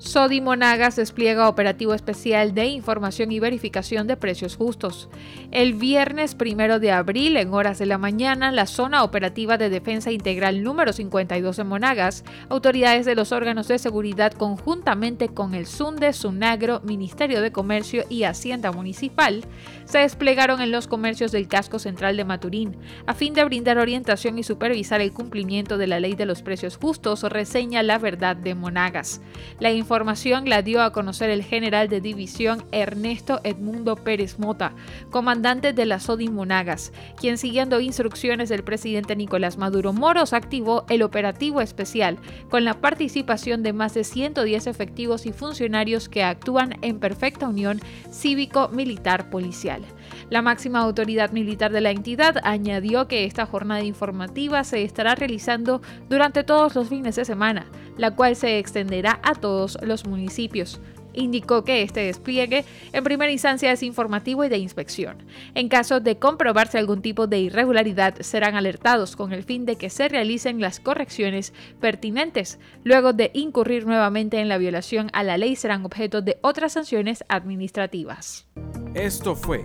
Sodi Monagas despliega operativo especial de información y verificación de precios justos. El viernes primero de abril, en horas de la mañana, la zona operativa de defensa integral número 52 en Monagas, autoridades de los órganos de seguridad conjuntamente con el SUNDE, SUNAGRO, Ministerio de Comercio y Hacienda Municipal, se desplegaron en los comercios del casco central de Maturín, a fin de brindar orientación y supervisar el cumplimiento de la ley de los precios justos, reseña La Verdad de Monagas. La información la dio a conocer el general de división Ernesto Edmundo Pérez Mota, comandante de la SODI Monagas, quien siguiendo instrucciones del presidente Nicolás Maduro Moros activó el operativo especial con la participación de más de 110 efectivos y funcionarios que actúan en perfecta unión cívico-militar policial. La máxima autoridad militar de la entidad añadió que esta jornada informativa se estará realizando durante todos los fines de semana, la cual se extenderá a todos los municipios. Indicó que este despliegue en primera instancia es informativo y de inspección. En caso de comprobarse algún tipo de irregularidad, serán alertados con el fin de que se realicen las correcciones pertinentes. Luego de incurrir nuevamente en la violación a la ley, serán objeto de otras sanciones administrativas. Esto fue